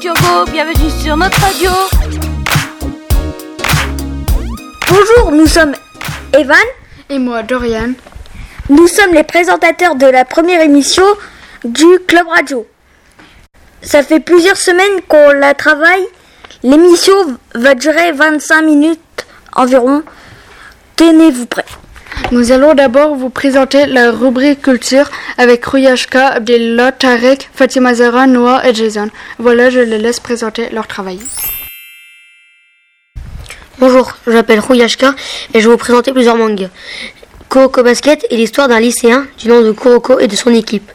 Bienvenue sur notre radio. Bonjour, nous sommes Evan. Et moi, Dorian. Nous sommes les présentateurs de la première émission du Club Radio. Ça fait plusieurs semaines qu'on la travaille. L'émission va durer 25 minutes environ. Tenez-vous prêts. Nous allons d'abord vous présenter la rubrique culture avec Ruyashka, Abdellah, Tarek, Fatima Zara, Noah et Jason. Voilà, je les laisse présenter leur travail. Bonjour, je m'appelle Ruyashka et je vais vous présenter plusieurs mangas. Kuroko Basket est l'histoire d'un lycéen du nom de Kuroko et de son équipe.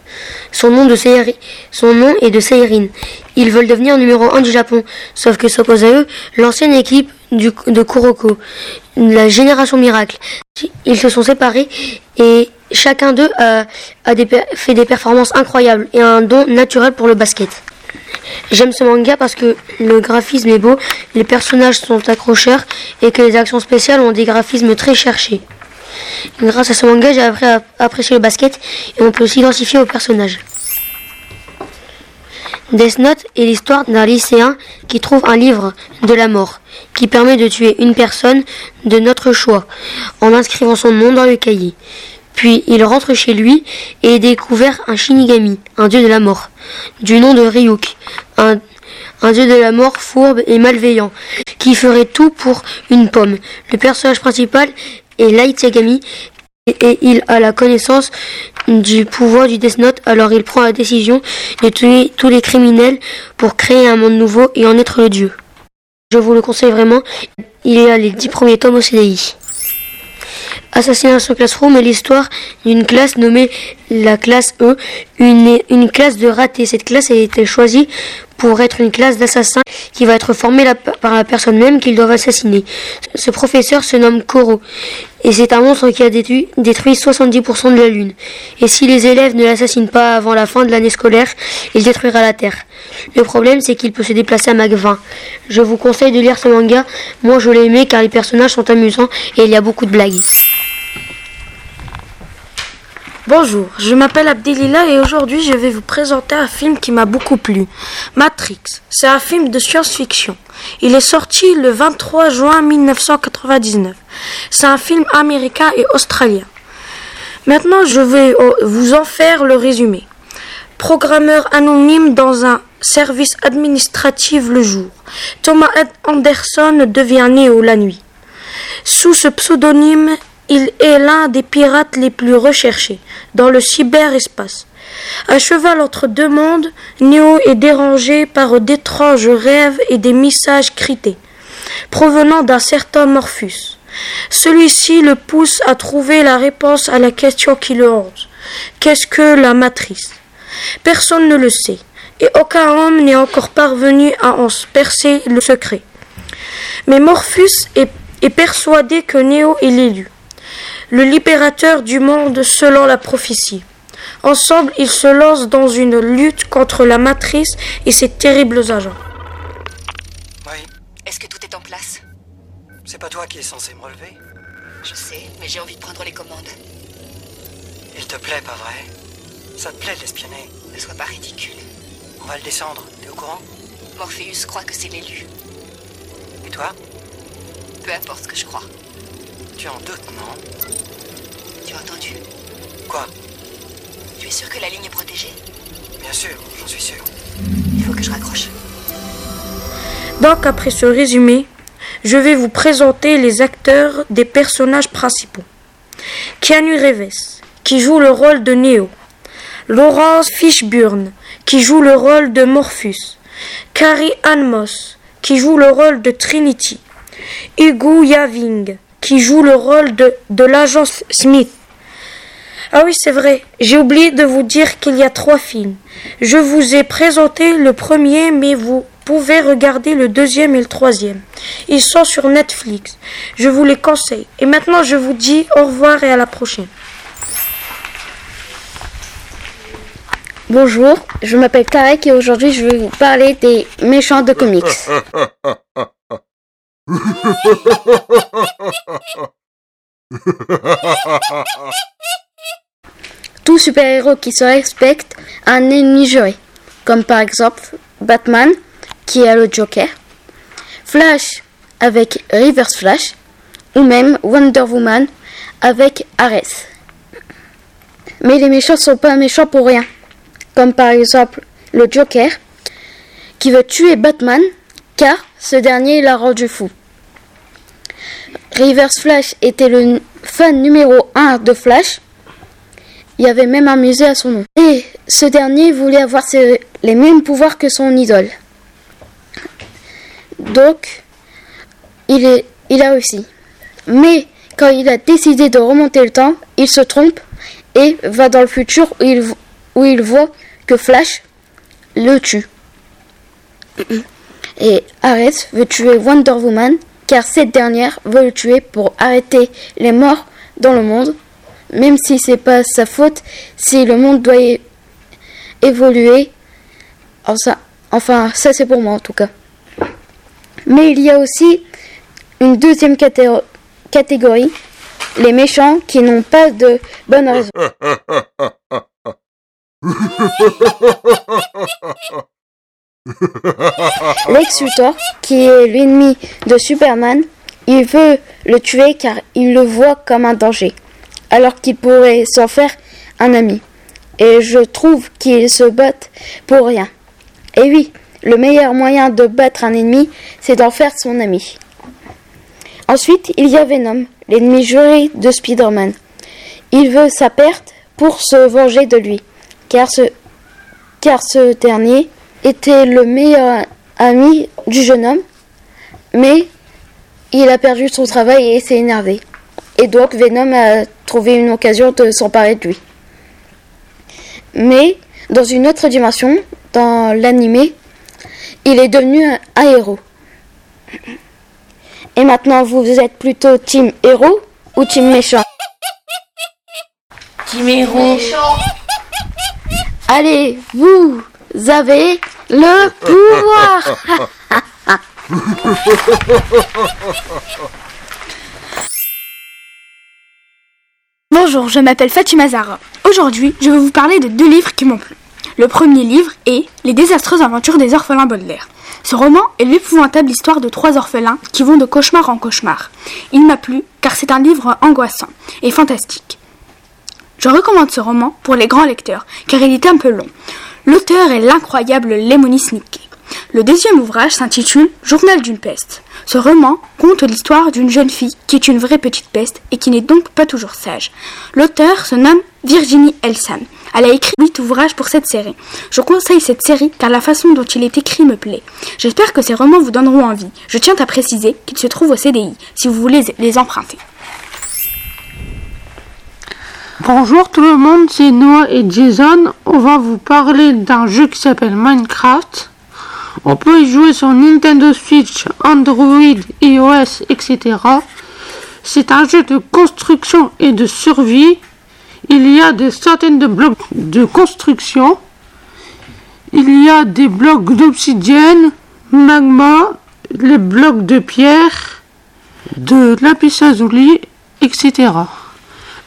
Son nom, de son nom est de Seirin. Ils veulent devenir numéro 1 du Japon, sauf que s'oppose à eux l'ancienne équipe de Kuroko, la génération miracle. Ils se sont séparés et chacun d'eux a, fait des performances incroyables et un don naturel pour le basket. J'aime ce manga parce que le graphisme est beau, les personnages sont accrocheurs et que les actions spéciales ont des graphismes très cherchés. Grâce à ce manga, j'ai appris apprécier le basket et on peut s'identifier aux personnages. Death Note est l'histoire d'un lycéen qui trouve un livre de la mort qui permet de tuer une personne de notre choix en inscrivant son nom dans le cahier. Puis il rentre chez lui et découvert un Shinigami, un dieu de la mort, du nom de Ryuk, un, un dieu de la mort fourbe et malveillant, qui ferait tout pour une pomme. Le personnage principal est Light Yagami et, et il a la connaissance du pouvoir du Death Note, alors il prend la décision de tuer tous les criminels pour créer un monde nouveau et en être le dieu. Je vous le conseille vraiment, il y a les dix premiers tomes au CDI. Assassination Classroom est l'histoire d'une classe nommée la classe E, une, classe de ratés. Cette classe a été choisie pour être une classe d'assassins qui va être formée par la personne même qu'ils doivent assassiner. Ce professeur se nomme Koro et c'est un monstre qui a détruit, détruit 70% de la Lune. Et si les élèves ne l'assassinent pas avant la fin de l'année scolaire, il détruira la Terre. Le problème c'est qu'il peut se déplacer à Mach 20. Je vous conseille de lire ce manga. Moi je l'ai aimé car les personnages sont amusants et il y a beaucoup de blagues. Bonjour, je m'appelle Abdelila et aujourd'hui je vais vous présenter un film qui m'a beaucoup plu. Matrix, c'est un film de science-fiction. Il est sorti le 23 juin 1999. C'est un film américain et australien. Maintenant je vais euh, vous en faire le résumé. Programmeur anonyme dans un service administratif le jour. Thomas Anderson devient Néo la nuit. Sous ce pseudonyme, il est l'un des pirates les plus recherchés dans le cyberespace. À cheval entre deux mondes, Neo est dérangé par d'étranges rêves et des messages crités, provenant d'un certain Morpheus. Celui-ci le pousse à trouver la réponse à la question qui le hante. Qu'est-ce que la matrice? Personne ne le sait, et aucun homme n'est encore parvenu à en percer le secret. Mais Morpheus est, est persuadé que Néo est l'élu, le libérateur du monde selon la prophétie. Ensemble, ils se lancent dans une lutte contre la matrice et ses terribles agents. Oui, Est-ce que tout est en place? C'est pas toi qui es censé me relever. Je sais, mais j'ai envie de prendre les commandes. Il te plaît, pas vrai? Ça te plaît de l'espionner? Ne sois pas ridicule. On va le descendre, t'es au courant? Morpheus croit que c'est l'élu. Et toi? Peu importe ce que je crois. Tu en doutes, non? Tu as entendu? Quoi? Tu es sûr que la ligne est protégée Bien sûr, j'en suis sûr. Il faut que je raccroche. Donc, après ce résumé, je vais vous présenter les acteurs des personnages principaux. Keanu Reeves, qui joue le rôle de Neo. Laurence Fishburne, qui joue le rôle de Morpheus. Carrie Ann Moss, qui joue le rôle de Trinity. Hugo Yaving, qui joue le rôle de, de l'agent Smith. Ah oui, c'est vrai, j'ai oublié de vous dire qu'il y a trois films. Je vous ai présenté le premier, mais vous pouvez regarder le deuxième et le troisième. Ils sont sur Netflix. Je vous les conseille. Et maintenant, je vous dis au revoir et à la prochaine. Bonjour, je m'appelle Tarek et aujourd'hui je vais vous parler des méchants de comics. Tout super-héros qui se respecte a un ennemi juré, comme par exemple Batman, qui a le Joker, Flash avec Reverse Flash, ou même Wonder Woman avec Ares. Mais les méchants sont pas méchants pour rien, comme par exemple le Joker, qui veut tuer Batman, car ce dernier l'a rendu fou. Reverse Flash était le fan numéro 1 de Flash. Il y avait même un musée à son nom. Et ce dernier voulait avoir les mêmes pouvoirs que son idole. Donc, il, est, il a réussi. Mais quand il a décidé de remonter le temps, il se trompe et va dans le futur où il, vo- où il voit que Flash le tue. Et Ares veut tuer Wonder Woman car cette dernière veut le tuer pour arrêter les morts dans le monde, même si c'est pas sa faute, si le monde doit évoluer. Enfin, ça c'est pour moi en tout cas. Mais il y a aussi une deuxième caté- catégorie, les méchants qui n'ont pas de bonne raison. Lex Luthor, qui est l'ennemi de Superman, il veut le tuer car il le voit comme un danger, alors qu'il pourrait s'en faire un ami. Et je trouve qu'ils se battent pour rien. Et oui, le meilleur moyen de battre un ennemi, c'est d'en faire son ami. Ensuite, il y a Venom, l'ennemi juré de Spider-Man. Il veut sa perte pour se venger de lui, car ce, car ce dernier était le meilleur ami du jeune homme, mais il a perdu son travail et s'est énervé. Et donc Venom a une occasion de s'emparer de lui. Mais dans une autre dimension, dans l'animé, il est devenu un, un héros. Et maintenant, vous êtes plutôt team héros ou team méchant? Team héros. Allez, vous avez le pouvoir Bonjour, je m'appelle Fatima Zara. Aujourd'hui, je vais vous parler de deux livres qui m'ont plu. Le premier livre est Les désastreuses aventures des orphelins Baudelaire. Ce roman est l'épouvantable histoire de trois orphelins qui vont de cauchemar en cauchemar. Il m'a plu car c'est un livre angoissant et fantastique. Je recommande ce roman pour les grands lecteurs car il est un peu long. L'auteur est l'incroyable Lemony Snicket. Le deuxième ouvrage s'intitule Journal d'une peste. Ce roman conte l'histoire d'une jeune fille qui est une vraie petite peste et qui n'est donc pas toujours sage. L'auteur se nomme Virginie Elsan. Elle a écrit huit ouvrages pour cette série. Je conseille cette série car la façon dont il est écrit me plaît. J'espère que ces romans vous donneront envie. Je tiens à préciser qu'ils se trouvent au CDI si vous voulez les emprunter. Bonjour tout le monde, c'est Noah et Jason. On va vous parler d'un jeu qui s'appelle Minecraft. On peut y jouer sur Nintendo Switch, Android, iOS, etc. C'est un jeu de construction et de survie. Il y a des centaines de blocs de construction. Il y a des blocs d'obsidienne, magma, les blocs de pierre, de lapis lazuli, etc.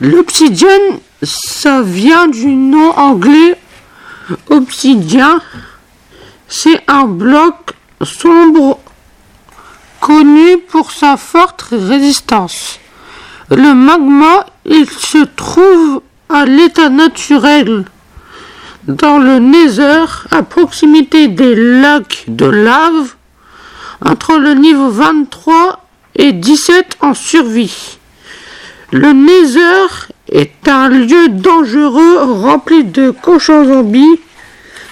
L'obsidienne, ça vient du nom anglais obsidien. C'est un bloc sombre connu pour sa forte résistance. Le magma, il se trouve à l'état naturel dans le Nether, à proximité des lacs de lave, entre le niveau 23 et 17 en survie. Le Nether est un lieu dangereux rempli de cochons zombies,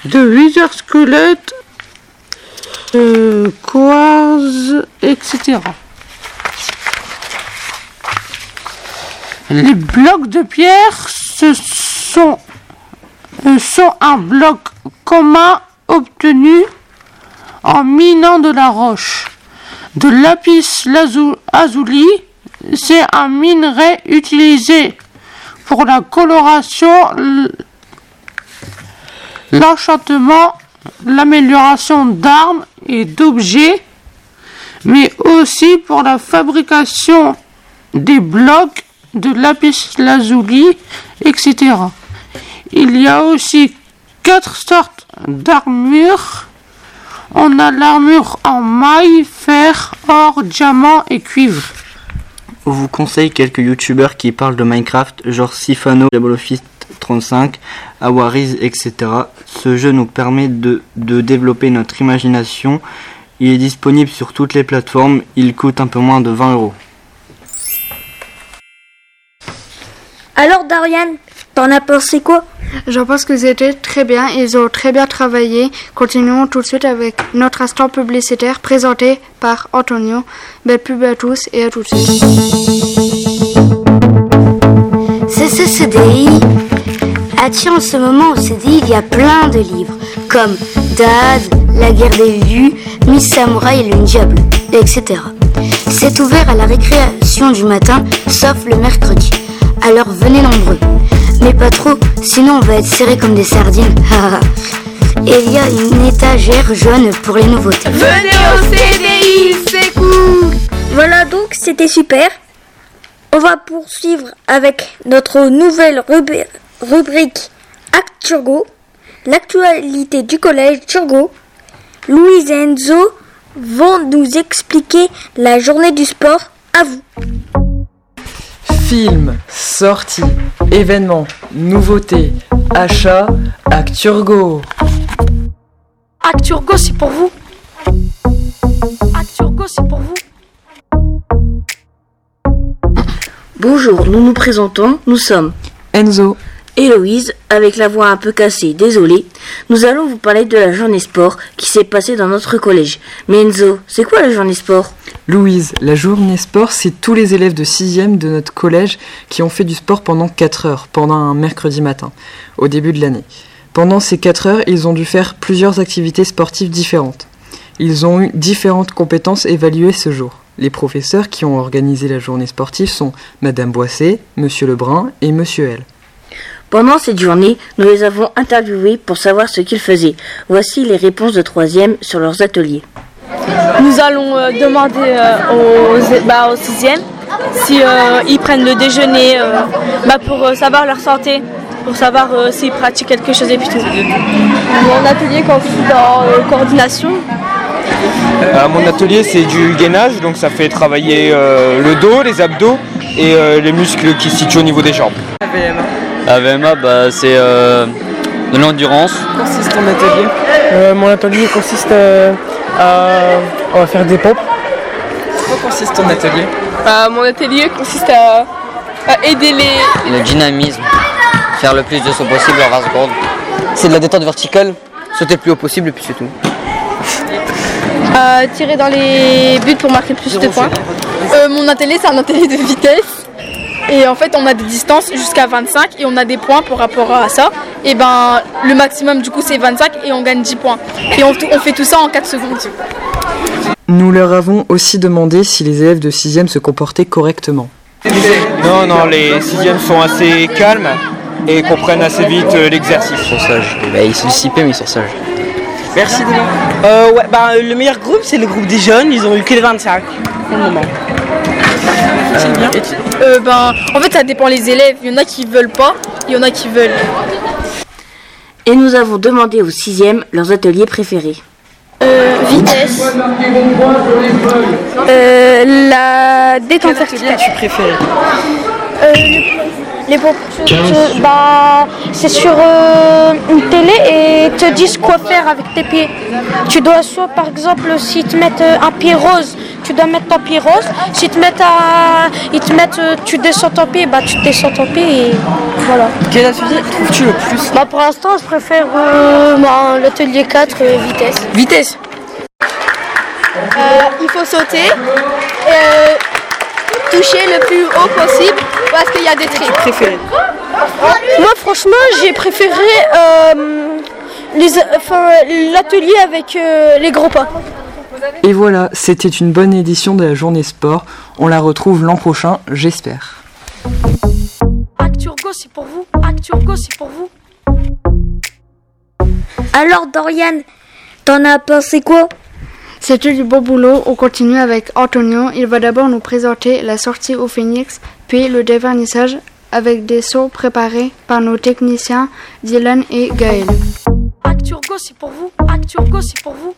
de wither squelettes, de quartz, etc. Les blocs de pierre ce sont, euh, sont un bloc commun obtenu en minant de la roche. De lapis lazuli, c'est un minerai utilisé pour la coloration, l'enchantement, l'amélioration d'armes et d'objets, mais aussi pour la fabrication des blocs de lapis lazuli, etc. Il y a aussi quatre sortes d'armures On a l'armure en maille, fer, or, diamant et cuivre. Vous conseille quelques youtubeurs qui parlent de Minecraft, genre Sifano, Diabolofist 35, Awariz, etc. Ce jeu nous permet de, de développer notre imagination. Il est disponible sur toutes les plateformes. Il coûte un peu moins de 20 euros. Alors Dorian, t'en as pensé quoi? Je pense que c'était très bien, ils ont très bien travaillé. Continuons tout de suite avec notre instant publicitaire présenté par Antonio. Belle pub à tous et à tout de suite. CCCDI attire en ce moment au CDI, il y a plein de livres comme Dad, La guerre des vues, Miss Samouraï et le diable, etc. C'est ouvert à la récréation du matin, sauf le mercredi. Alors venez nombreux. Mais pas trop, sinon on va être serrés comme des sardines. Et il y a une étagère jaune pour les nouveautés. Venez au CDI, c'est cool Voilà donc, c'était super. On va poursuivre avec notre nouvelle rubri- rubrique Acturgo, l'actualité du collège Turgot. Louise et Enzo vont nous expliquer la journée du sport. À vous. Films, sorties, événements, nouveautés, achats, Acturgo. Acturgo, c'est pour vous. Acturgo, c'est pour vous. Bonjour, nous nous présentons, nous sommes Enzo, Héloïse, avec la voix un peu cassée, désolé. Nous allons vous parler de la journée sport qui s'est passée dans notre collège. Mais Enzo, c'est quoi la journée sport? Louise, la journée sport, c'est tous les élèves de 6e de notre collège qui ont fait du sport pendant 4 heures, pendant un mercredi matin, au début de l'année. Pendant ces 4 heures, ils ont dû faire plusieurs activités sportives différentes. Ils ont eu différentes compétences évaluées ce jour. Les professeurs qui ont organisé la journée sportive sont Madame Boisset, Monsieur Lebrun et Monsieur L. Pendant cette journée, nous les avons interviewés pour savoir ce qu'ils faisaient. Voici les réponses de troisième sur leurs ateliers. Nous allons euh, demander euh, aux, bah, aux sixièmes si euh, ils prennent le déjeuner euh, bah, pour euh, savoir leur santé, pour savoir euh, s'ils pratiquent quelque chose et puis tout. Mon atelier consiste en euh, coordination. Euh, mon atelier c'est du gainage, donc ça fait travailler euh, le dos, les abdos et euh, les muscles qui se situent au niveau des jambes. La VMA, bah, c'est euh, de l'endurance. Consiste ton atelier Euh, mon atelier consiste euh, à, on va faire des pompes. Quoi consiste ton atelier Euh, mon atelier consiste à, à aider les. Le dynamisme. Faire le plus de saut possible en 20 secondes. C'est de la détente verticale. Sauter le plus haut possible et puis c'est tout. tirer dans les buts pour marquer plus de points. Euh, mon atelier, c'est un atelier de vitesse. Et en fait, on a des distances jusqu'à 25 et on a des points par rapport à ça. Et ben, le maximum du coup, c'est 25 et on gagne 10 points. Et on, on fait tout ça en 4 secondes. Nous leur avons aussi demandé si les élèves de 6e se comportaient correctement. Non, non, les sixièmes sont assez calmes et comprennent assez vite euh, l'exercice. Ils sont sages. Bah, ils sont dissipés, mais ils sont sages. Merci euh, ouais, bah, Le meilleur groupe, c'est le groupe des jeunes. Ils ont eu que les 25 pour le moment. Euh, ben, en fait, ça dépend les élèves. Il y en a qui veulent pas, il y en a qui veulent. Et nous avons demandé aux sixièmes leurs ateliers préférés. Euh, vitesse. Euh, la détente verticale. tu préfères Euh, les pompes, je- bah, c'est sur euh, une télé et ils te disent quoi faire avec tes pieds. Tu dois soit par exemple s'ils te mettent un pied rose, tu dois mettre ton pied rose. Te mettent un, ils te mettent, euh, tu descends ton pied, bah tu descends ton pied et voilà. Quel atelier trouves-tu le plus? Bah pour l'instant je préfère euh, bah, l'atelier 4 euh, vitesse. Vitesse Euh, il faut sauter, toucher le plus haut possible parce qu'il y a des tricks. Préféré Moi, franchement, j'ai préféré l'atelier avec les gros pas. Et voilà, c'était une bonne édition de la journée sport. On la retrouve l'an prochain, j'espère. Acturgo, c'est pour vous. Acturgo, c'est pour vous. Alors Dorian, t'en as pensé quoi? C'était du bon boulot. On continue avec Antonio. Il va d'abord nous présenter la sortie au Phoenix, puis le dévernissage avec des sauts préparés par nos techniciens Dylan et Gaël. Acturgo, c'est pour vous. Acturgo, c'est pour vous.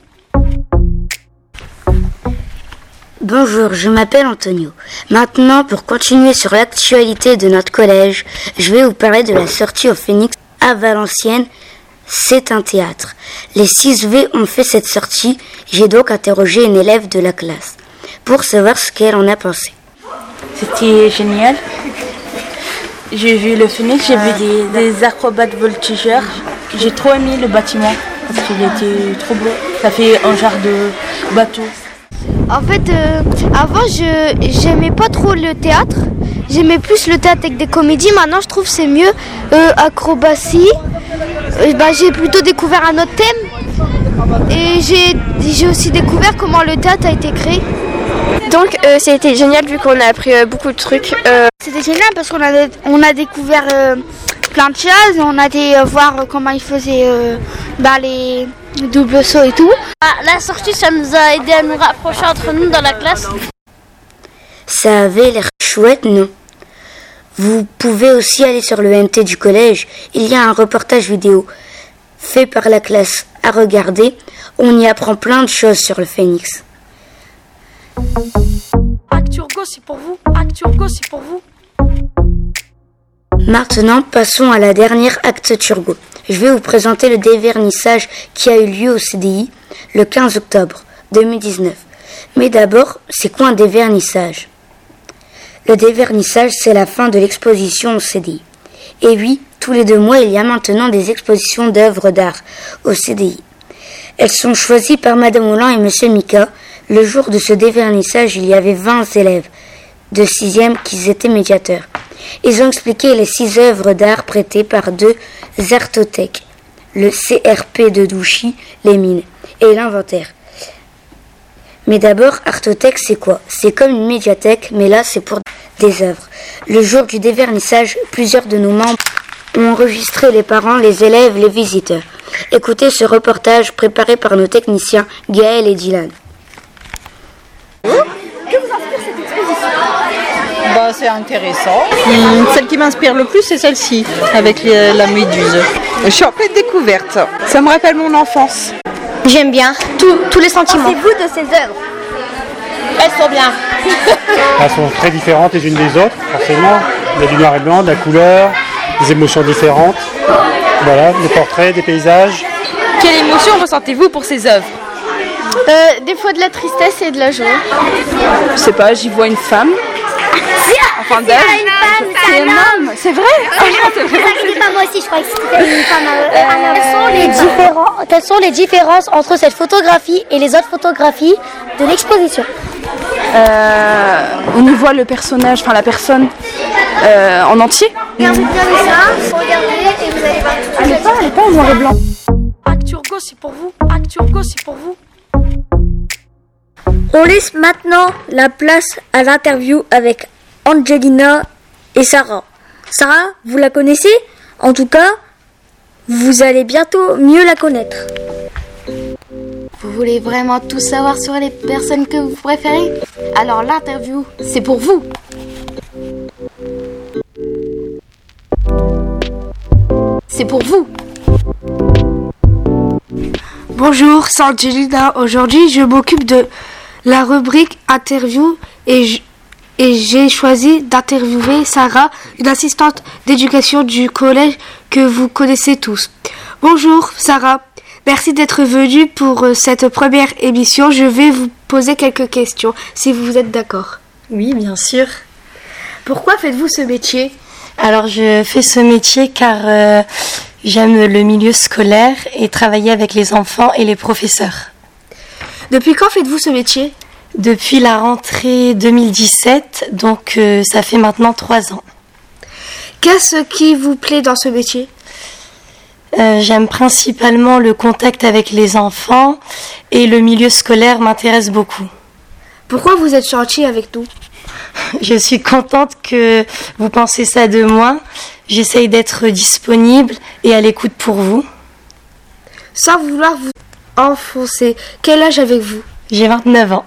Bonjour, je m'appelle Antonio. Maintenant, pour continuer sur l'actualité de notre collège, je vais vous parler de la sortie au Phoenix à Valenciennes. C'est un théâtre. Les 6V ont fait cette sortie. J'ai donc interrogé une élève de la classe pour savoir ce qu'elle en a pensé. C'était génial. J'ai vu le Phoenix, j'ai vu des, des acrobates voltigeurs. J'ai trop aimé le bâtiment parce qu'il était trop beau. Ça fait un genre de bateau. En fait, euh, avant, je j'aimais pas trop le théâtre. J'aimais plus le théâtre avec des comédies. Maintenant, je trouve que c'est mieux euh, acrobatie. Euh, bah, j'ai plutôt découvert un autre thème. Et j'ai aussi découvert comment le théâtre a été créé. Donc, euh, ça a été génial vu qu'on a appris euh, beaucoup de trucs. Euh, C'était génial parce qu'on a, on a découvert euh, plein de choses. On a été euh, voir comment ils faisaient euh, bah, les doubles sauts et tout. la sortie, ça nous a aidé à nous rapprocher entre nous dans la classe. Ça avait l'air chouette, non? Vous pouvez aussi aller sur le NT du collège. Il y a un reportage vidéo fait par la classe à regarder. On y apprend plein de choses sur le phénix. Acturgo, c'est pour vous. Acturgo, c'est pour vous. Maintenant, passons à la dernière acte Turgo. Je vais vous présenter le dévernissage qui a eu lieu au CDI le 15 octobre 2019. Mais d'abord, c'est quoi un dévernissage? Le dévernissage, c'est la fin de l'exposition au CDI. Et oui, tous les deux mois, il y a maintenant des expositions d'œuvres d'art au CDI. Elles sont choisies par Madame Hollande et Monsieur Mika. Le jour de ce dévernissage, il y avait 20 élèves de 6e qui étaient médiateurs. Ils ont expliqué les six œuvres d'art prêtées par deux artothèques, le CRP de Douchy, les mines, et l'inventaire. Mais d'abord, artothèque, c'est quoi? C'est comme une médiathèque, mais là, c'est pour des œuvres. Le jour du dévernissage, plusieurs de nos membres ont enregistré les parents, les élèves, les visiteurs. Écoutez ce reportage préparé par nos techniciens Gaël et Dylan. Que vous cette bah, C'est intéressant. Hum, celle qui m'inspire le plus, c'est celle-ci, avec les- la méduse. Je suis en pleine découverte. Ça me rappelle mon enfance. J'aime bien tous- tous les sentiments. vous de ces œuvres Elles sont bien. Elles sont très différentes les unes des autres, forcément. Il y a du noir et blanc, de la couleur, des émotions différentes. Voilà, des portraits, des paysages. Quelle émotion ressentez-vous pour ces œuvres? Euh, des fois de la tristesse et de la joie. Je sais pas, j'y vois une femme. Enfin, d'âge. C'est un homme, c'est vrai c'est vrai. pas moi aussi, je crois que c'était une femme. euh, quelles, sont les différents- quelles sont les différences entre cette photographie et les autres photographies de l'exposition? Euh, on y voit le personnage, enfin la personne euh, en entier. Regardez bien ça, regardez et vous allez voir tout Elle est pas, elle est pas en noir et blanc. Acturgo, c'est pour vous. Acturgo, c'est pour vous. On laisse maintenant la place à l'interview avec Angelina et Sarah. Sarah, vous la connaissez? En tout cas, vous allez bientôt mieux la connaître. Vous voulez vraiment tout savoir sur les personnes que vous préférez? Alors l'interview, c'est pour vous. C'est pour vous. Bonjour, c'est Angelina. Aujourd'hui, je m'occupe de la rubrique interview et j- et j'ai choisi d'interviewer Sarah, une assistante d'éducation du collège que vous connaissez tous. Bonjour Sarah, merci d'être venue pour euh, cette première émission. Je vais vous poser quelques questions si vous êtes d'accord. Oui, bien sûr. Pourquoi faites-vous ce métier? Alors, je fais ce métier car euh, j'aime le milieu scolaire et travailler avec les enfants et les professeurs. Depuis quand faites-vous ce métier? Depuis la rentrée 2017, donc euh, ça fait maintenant trois ans. Qu'est-ce qui vous plaît dans ce métier? Euh, j'aime principalement le contact avec les enfants et le milieu scolaire m'intéresse beaucoup. Pourquoi vous êtes gentil avec nous? Je suis contente que vous pensez ça de moi. J'essaye d'être disponible et à l'écoute pour vous. Sans vouloir vous enfoncer, quel âge avez-vous? J'ai 29 ans.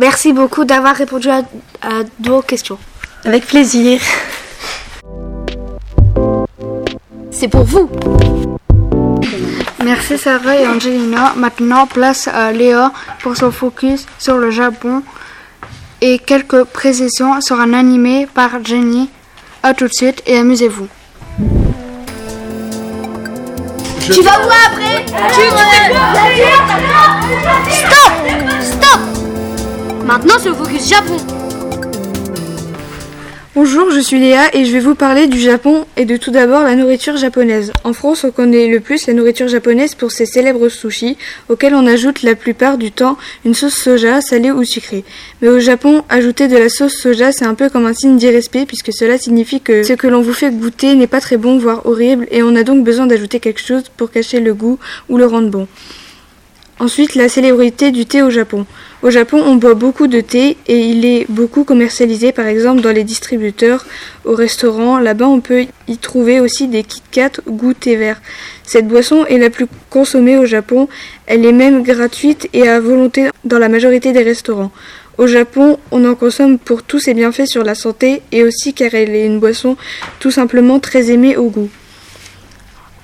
Merci beaucoup d'avoir répondu à, à nos questions. Avec plaisir. C'est pour vous. Merci Sarah et Angelina. Maintenant, place à Léa pour son focus sur le Japon et quelques précisions sur un animé par Jenny. A tout de suite et amusez-vous. Tu vas voir après Tu Stop Stop Maintenant, c'est le focus Japon. Bonjour, je suis Léa et je vais vous parler du Japon et de tout d'abord la nourriture japonaise. En France, on connaît le plus la nourriture japonaise pour ses célèbres sushis, auxquels on ajoute la plupart du temps une sauce soja, salée ou sucrée. Mais au Japon, ajouter de la sauce soja, c'est un peu comme un signe d'irrespect puisque cela signifie que ce que l'on vous fait goûter n'est pas très bon, voire horrible, et on a donc besoin d'ajouter quelque chose pour cacher le goût ou le rendre bon. Ensuite, la célébrité du thé au Japon. Au Japon, on boit beaucoup de thé et il est beaucoup commercialisé par exemple dans les distributeurs, au restaurant. Là-bas, on peut y trouver aussi des Kit Kat goût thé vert. Cette boisson est la plus consommée au Japon. Elle est même gratuite et à volonté dans la majorité des restaurants. Au Japon, on en consomme pour tous ses bienfaits sur la santé et aussi car elle est une boisson tout simplement très aimée au goût.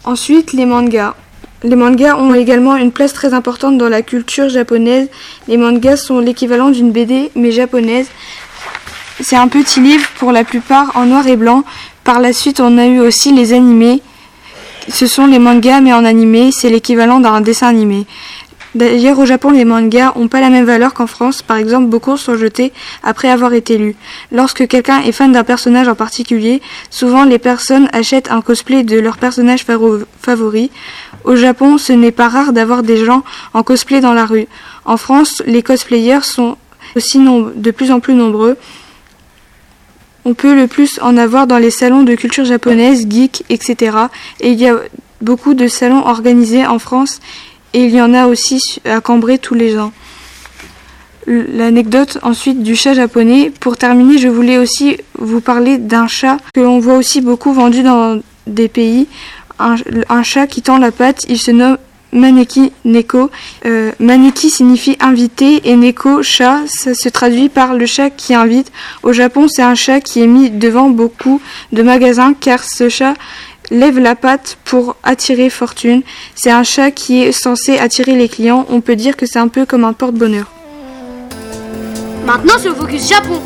Ensuite, les mangas. Les mangas ont également une place très importante dans la culture japonaise. Les mangas sont l'équivalent d'une BD mais japonaise. C'est un petit livre pour la plupart en noir et blanc. Par la suite, on a eu aussi les animés. Ce sont les mangas mais en animé, c'est l'équivalent d'un dessin animé. D'ailleurs, au Japon, les mangas n'ont pas la même valeur qu'en France. Par exemple, beaucoup sont jetés après avoir été lus. Lorsque quelqu'un est fan d'un personnage en particulier, souvent les personnes achètent un cosplay de leur personnage favori. Au Japon, ce n'est pas rare d'avoir des gens en cosplay dans la rue. En France, les cosplayers sont aussi de plus en plus nombreux. On peut le plus en avoir dans les salons de culture japonaise, geek, etc. Et il y a beaucoup de salons organisés en France et il y en a aussi à Cambrai tous les ans. L'anecdote ensuite du chat japonais. Pour terminer, je voulais aussi vous parler d'un chat que l'on voit aussi beaucoup vendu dans des pays. Un, chat qui tend la patte, il se nomme Maneki Neko. Euh, maneki signifie invité et Neko, chat, ça se traduit par le chat qui invite. Au Japon, c'est un chat qui est mis devant beaucoup de magasins car ce chat lève la patte pour attirer fortune. C'est un chat qui est censé attirer les clients. On peut dire que c'est un peu comme un porte-bonheur. Maintenant, c'est focus Japon.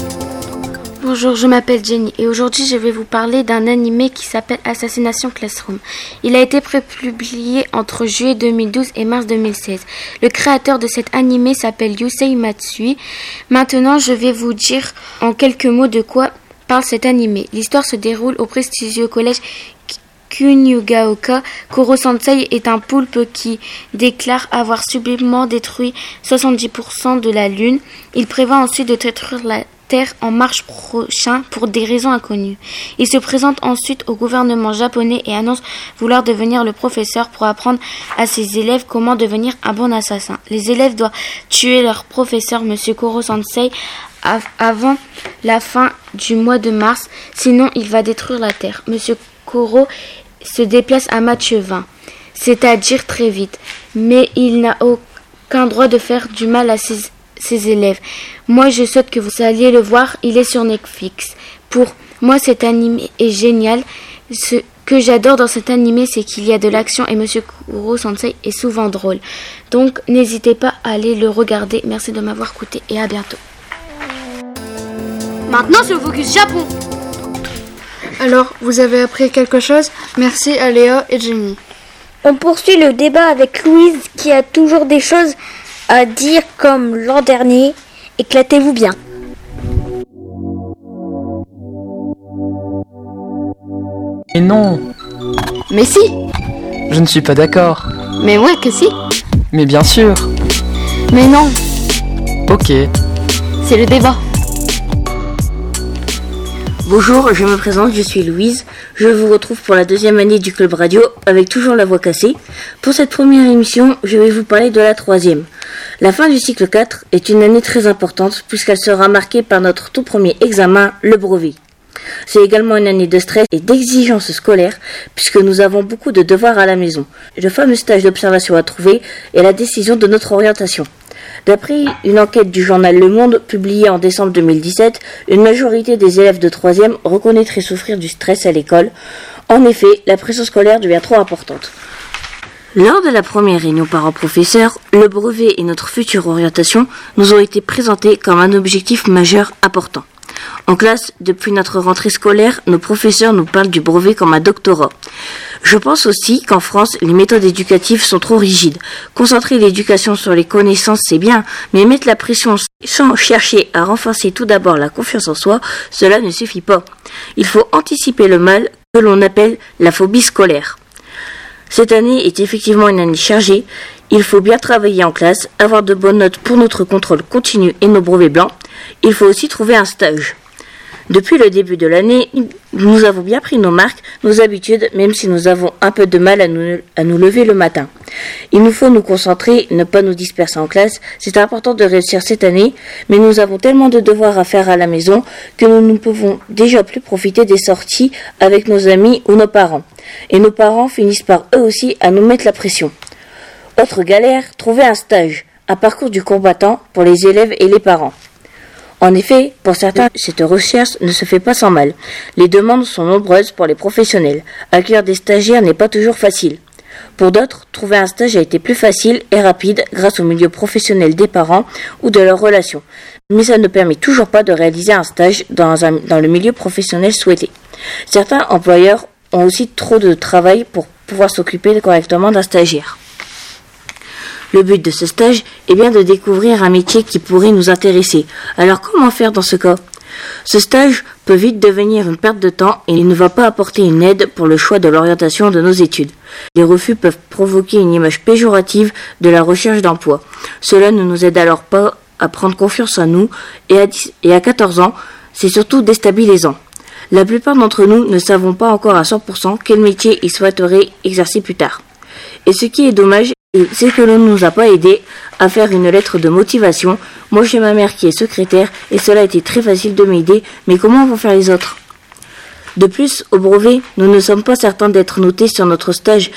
Bonjour, je m'appelle Jenny et aujourd'hui je vais vous parler d'un animé qui s'appelle Assassination Classroom. Il a été publié entre juillet 2012 et mars 2016. Le créateur de cet animé s'appelle Yusei Matsui. Maintenant, je vais vous dire en quelques mots de quoi parle cet animé. L'histoire se déroule au prestigieux collège Kunyugaoka, Kuro Sensei est un poulpe qui déclare avoir sublimement détruit 70% de la Lune. Il prévoit ensuite de détruire la En mars prochain pour des raisons inconnues. Il se présente ensuite au gouvernement japonais et annonce vouloir devenir le professeur pour apprendre à ses élèves comment devenir un bon assassin. Les élèves doivent tuer leur professeur, Monsieur Kuro Sensei, avant la fin du mois de mars, sinon il va détruire la Terre. Monsieur Koro se déplace à match 20, c'est-à-dire très vite, mais il n'a aucun droit de faire du mal à ses, élèves. Moi, je souhaite que vous alliez le voir, il est sur Netflix. Pour moi, cet animé est génial. Ce que j'adore dans cet animé, c'est qu'il y a de l'action et Monsieur Kuro Sensei est souvent drôle. Donc, n'hésitez pas à aller le regarder. Merci de m'avoir écouté et à bientôt. Maintenant, c'est le Focus Japon. Alors, vous avez appris quelque chose? Merci à Léa et Jenny. On poursuit le débat avec Louise qui a toujours des choses à dire comme l'an dernier. Éclatez-vous bien. Mais non Mais si Je ne suis pas d'accord. Mais moi que si Mais bien sûr Mais non Ok. C'est le débat. Bonjour, je me présente, je suis Louise. Je vous retrouve pour la deuxième année du Club Radio avec toujours la voix cassée. Pour cette première émission, je vais vous parler de la troisième. La fin du cycle 4 est une année très importante puisqu'elle sera marquée par notre tout premier examen, le brevet. C'est également une année de stress et d'exigence scolaire puisque nous avons beaucoup de devoirs à la maison. Le fameux stage d'observation à trouver et la décision de notre orientation. D'après une enquête du journal Le Monde publiée en décembre 2017, une majorité des élèves de 3e reconnaîtraient souffrir du stress à l'école. En effet, la pression scolaire devient trop importante. Lors de la première réunion parents-professeurs, le brevet et notre future orientation nous ont été présentés comme un objectif majeur important. En classe, depuis notre rentrée scolaire, nos professeurs nous parlent du brevet comme un doctorat. Je pense aussi qu'en France, les méthodes éducatives sont trop rigides. Concentrer l'éducation sur les connaissances, c'est bien, mais mettre la pression sans chercher à renforcer tout d'abord la confiance en soi, cela ne suffit pas. Il faut anticiper le mal que l'on appelle la phobie scolaire. Cette année est effectivement une année chargée. Il faut bien travailler en classe, avoir de bonnes notes pour notre contrôle continu et nos brevets blancs. Il faut aussi trouver un stage. Depuis le début de l'année, nous avons bien pris nos marques, nos habitudes, même si nous avons un peu de mal à nous, lever le matin. Il nous faut nous concentrer, ne pas nous disperser en classe. C'est important de réussir cette année, mais nous avons tellement de devoirs à faire à la maison que nous ne pouvons déjà plus profiter des sorties avec nos amis ou nos parents. Et nos parents finissent par eux aussi à nous mettre la pression. Autre galère, trouver un stage, un parcours du combattant pour les élèves et les parents. En effet, pour certains, cette recherche ne se fait pas sans mal. Les demandes sont nombreuses pour les professionnels. Accueillir des stagiaires n'est pas toujours facile. Pour d'autres, trouver un stage a été plus facile et rapide grâce au milieu professionnel des parents ou de leurs relations. Mais ça ne permet toujours pas de réaliser un stage dans, le milieu professionnel souhaité. Certains employeurs ont aussi trop de travail pour pouvoir s'occuper correctement d'un stagiaire. Le but de ce stage est bien de découvrir un métier qui pourrait nous intéresser. Alors comment faire dans ce cas? Ce stage peut vite devenir une perte de temps et il ne va pas apporter une aide pour le choix de l'orientation de nos études. Les refus peuvent provoquer une image péjorative de la recherche d'emploi. Cela ne nous aide alors pas à prendre confiance en nous et à, 10 et à 14 ans, c'est surtout déstabilisant. La plupart d'entre nous ne savons pas encore à 100% quel métier ils souhaiteraient exercer plus tard. Et ce qui est dommage, c'est que l'on ne nous a pas aidé à faire une lettre de motivation. Moi, j'ai ma mère qui est secrétaire et cela a été très facile de m'aider, mais comment vont faire les autres? De plus, au brevet, nous ne sommes pas certains d'être notés sur notre stage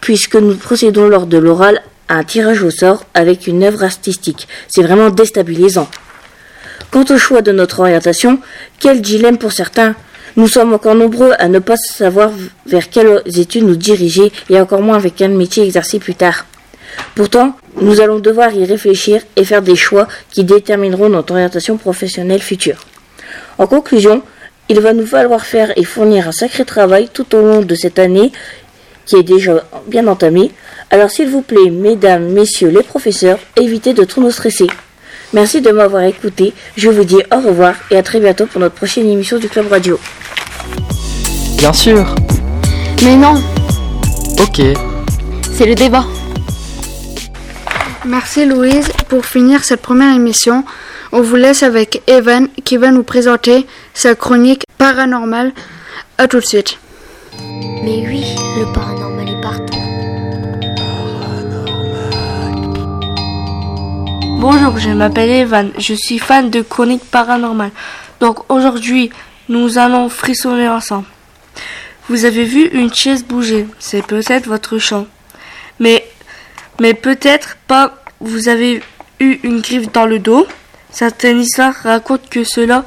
puisque nous procédons lors de l'oral à un tirage au sort avec une œuvre artistique. C'est vraiment déstabilisant. Quant au choix de notre orientation, quel dilemme pour certains? Nous sommes encore nombreux à ne pas savoir vers quelles études nous diriger et encore moins avec quel métier exercer plus tard. Pourtant, nous allons devoir y réfléchir et faire des choix qui détermineront notre orientation professionnelle future. En conclusion, il va nous falloir faire et fournir un sacré travail tout au long de cette année qui est déjà bien entamée. Alors s'il vous plaît, mesdames, messieurs les professeurs, évitez de trop nous stresser. Merci de m'avoir écouté. Je vous dis au revoir et à très bientôt pour notre prochaine émission du Club Radio. Bien sûr. Mais non, Ok. c'est le débat. Merci Louise. Pour finir cette première émission, on vous laisse avec Evan qui va nous présenter sa chronique paranormale. A tout de suite. Mais oui, le paranormal est partout. Bonjour, je m'appelle Evan, je suis fan de chroniques paranormales. Donc aujourd'hui, nous allons frissonner ensemble. Vous avez vu une chaise bouger, c'est peut-être votre champ. Mais, mais peut-être pas, vous avez eu une griffe dans le dos. Certaines histoires racontent que cela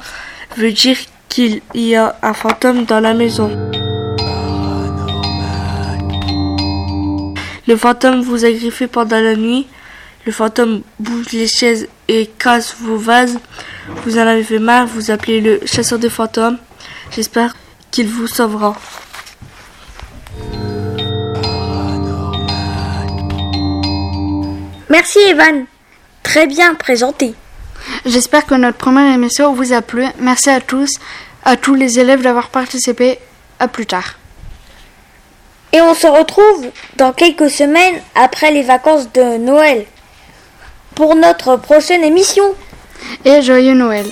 veut dire qu'il y a un fantôme dans la maison. Le fantôme vous a griffé pendant la nuit. Le fantôme bouge les chaises et casse vos vases. Vous en avez fait marre, vous appelez le chasseur de fantômes. J'espère qu'il vous sauvera. Merci Evan. Très bien présenté. J'espère que notre première émission vous a plu. Merci à tous, à tous les élèves d'avoir participé. À plus tard. Et on se retrouve dans quelques semaines après les vacances de Noël pour notre prochaine émission. Et joyeux Noël.